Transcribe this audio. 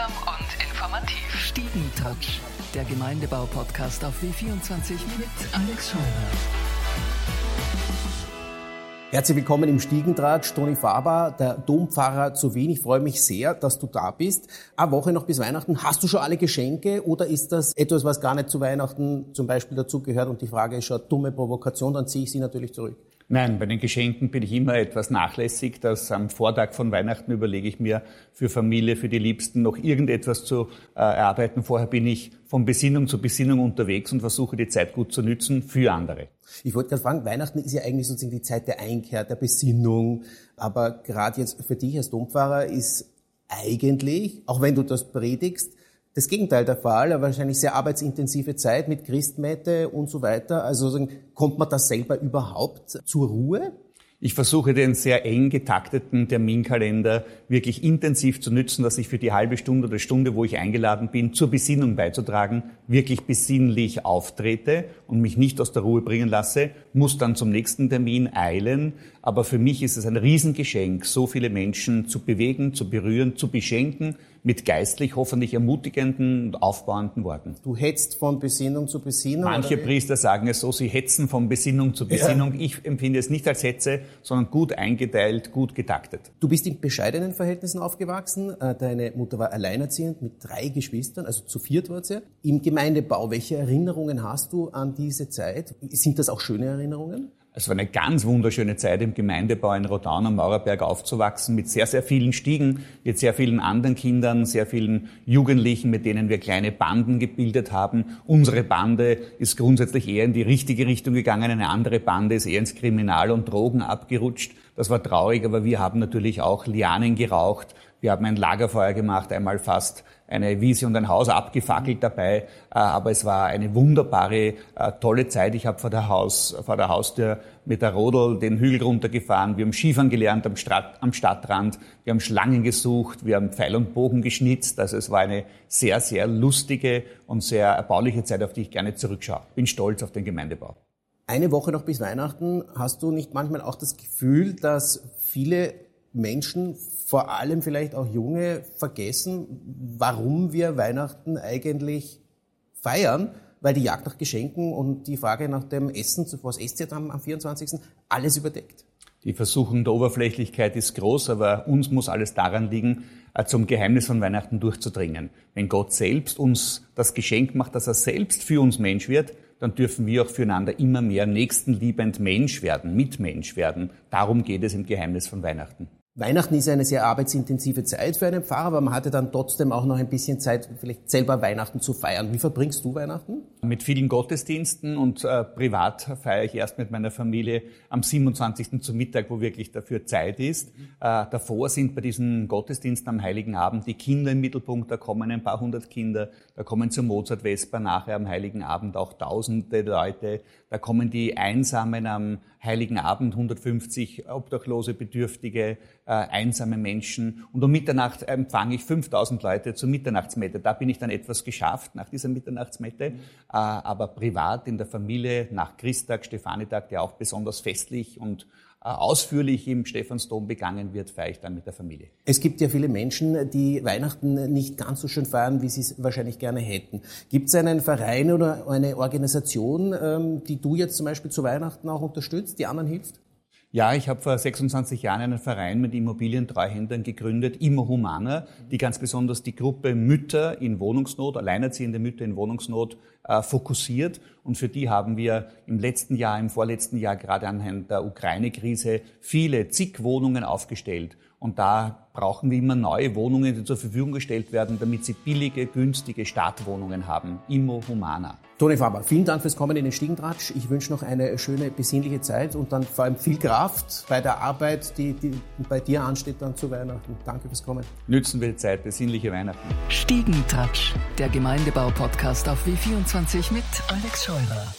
Unterhaltsam und informativ. Stiegentouch, der Gemeindebau-Podcast auf W24 mit Alex Scheuer. Herzlich willkommen im Stiegentratsch, Toni Faber, der Dompfarrer zu Wien. Ich freue mich sehr, dass du da bist. Eine Woche noch bis Weihnachten. Hast du schon alle Geschenke oder ist das etwas, was gar nicht zu Weihnachten zum Beispiel dazugehört? Und die Frage ist schon dumme Provokation, dann ziehe ich sie natürlich zurück. Nein, bei den Geschenken bin ich immer etwas nachlässig. Dass am Vortag von Weihnachten überlege ich mir für Familie, für die Liebsten noch irgendetwas zu äh, erarbeiten. Vorher bin ich von Besinnung zu Besinnung unterwegs und versuche die Zeit gut zu nützen für andere. Ich wollte gerade fragen, Weihnachten ist ja eigentlich sozusagen die Zeit der Einkehr, der Besinnung. Aber gerade jetzt für dich als Dompfarrer ist eigentlich, auch wenn du das predigst, das Gegenteil der Fall, eine wahrscheinlich sehr arbeitsintensive Zeit mit Christmette und so weiter. Also kommt man da selber überhaupt zur Ruhe? Ich versuche den sehr eng getakteten Terminkalender wirklich intensiv zu nützen, dass ich für die halbe Stunde oder Stunde, wo ich eingeladen bin, zur Besinnung beizutragen, wirklich besinnlich auftrete und mich nicht aus der Ruhe bringen lasse, muss dann zum nächsten Termin eilen. Aber für mich ist es ein Riesengeschenk, so viele Menschen zu bewegen, zu berühren, zu beschenken mit geistlich hoffentlich ermutigenden und aufbauenden Worten. Du hetzt von Besinnung zu Besinnung? Manche Priester sagen es so, sie hetzen von Besinnung zu Besinnung. Ja. Ich empfinde es nicht als Hetze, sondern gut eingeteilt, gut getaktet. Du bist in bescheidenen Verhältnissen aufgewachsen. Äh, deine Mutter war alleinerziehend mit drei Geschwistern, also zu viert war sie. Im Gemeindebau, welche Erinnerungen hast du an diese Zeit? Sind das auch schöne Erinnerungen? Es war eine ganz wunderschöne Zeit im Gemeindebau in Rodaun am Maurerberg aufzuwachsen, mit sehr, sehr vielen Stiegen, mit sehr vielen anderen Kindern, sehr vielen Jugendlichen, mit denen wir kleine Banden gebildet haben. Unsere Bande ist grundsätzlich eher in die richtige Richtung gegangen, eine andere Bande ist eher ins Kriminal und Drogen abgerutscht. Das war traurig, aber wir haben natürlich auch Lianen geraucht, wir haben ein Lagerfeuer gemacht, einmal fast eine Wiese und ein Haus abgefackelt dabei. Äh, aber es war eine wunderbare, äh, tolle Zeit. Ich habe vor der Haus, vor der Haustür mit der Rodel den Hügel runtergefahren. Wir haben Skifahren gelernt am, Stadt, am Stadtrand. Wir haben Schlangen gesucht. Wir haben Pfeil und Bogen geschnitzt. Also es war eine sehr, sehr lustige und sehr erbauliche Zeit, auf die ich gerne zurückschaue. Bin stolz auf den Gemeindebau. Eine Woche noch bis Weihnachten. Hast du nicht manchmal auch das Gefühl, dass viele Menschen, vor allem vielleicht auch Junge, vergessen, warum wir Weihnachten eigentlich feiern, weil die Jagd nach Geschenken und die Frage nach dem Essen, was esst ihr am 24. alles überdeckt. Die Versuchung der Oberflächlichkeit ist groß, aber uns muss alles daran liegen, äh, zum Geheimnis von Weihnachten durchzudringen. Wenn Gott selbst uns das Geschenk macht, dass er selbst für uns Mensch wird, dann dürfen wir auch füreinander immer mehr nächstenliebend Mensch werden, Mitmensch werden. Darum geht es im Geheimnis von Weihnachten. Weihnachten ist eine sehr arbeitsintensive Zeit für einen Pfarrer, aber man hatte dann trotzdem auch noch ein bisschen Zeit, vielleicht selber Weihnachten zu feiern. Wie verbringst du Weihnachten? Mit vielen Gottesdiensten und äh, privat feiere ich erst mit meiner Familie am 27. zum Mittag, wo wirklich dafür Zeit ist. Äh, davor sind bei diesen Gottesdiensten am Heiligen Abend die Kinder im Mittelpunkt, da kommen ein paar hundert Kinder, da kommen zur Mozart-Vesper nachher am Heiligen Abend auch tausende Leute, da kommen die Einsamen am Heiligen Abend 150 obdachlose, bedürftige, äh, einsame Menschen. Und um Mitternacht empfange ich 5000 Leute zur Mitternachtsmette. Da bin ich dann etwas geschafft nach dieser Mitternachtsmette. Äh, aber privat in der Familie nach Christtag, Stefanitag, der auch besonders festlich und äh, ausführlich im Stephansdom begangen wird, feiere ich dann mit der Familie. Es gibt ja viele Menschen, die Weihnachten nicht ganz so schön feiern, wie sie es wahrscheinlich gerne hätten. Gibt es einen Verein oder eine Organisation, ähm, die du jetzt zum Beispiel zu Weihnachten auch unterstützt, die anderen hilft? Ja, ich habe vor 26 Jahren einen Verein mit Immobilientreuhändern gegründet, Immo Humana, die ganz besonders die Gruppe Mütter in Wohnungsnot, alleinerziehende Mütter in Wohnungsnot äh, fokussiert. Und für die haben wir im letzten Jahr, im vorletzten Jahr gerade anhand der Ukraine-Krise viele zig Wohnungen aufgestellt. Und da brauchen wir immer neue Wohnungen, die zur Verfügung gestellt werden, damit sie billige, günstige Startwohnungen haben. Immo Humana. Toni Faber, vielen Dank fürs Kommen in den Stiegendratsch. Ich wünsche noch eine schöne, besinnliche Zeit und dann vor allem viel Kraft bei der Arbeit, die, die bei dir ansteht dann zu Weihnachten. Danke fürs Kommen. Nützen wir die Zeit, besinnliche Weihnachten. Stiegentratsch, der Gemeindebau-Podcast auf W24 mit Alex Scheurer.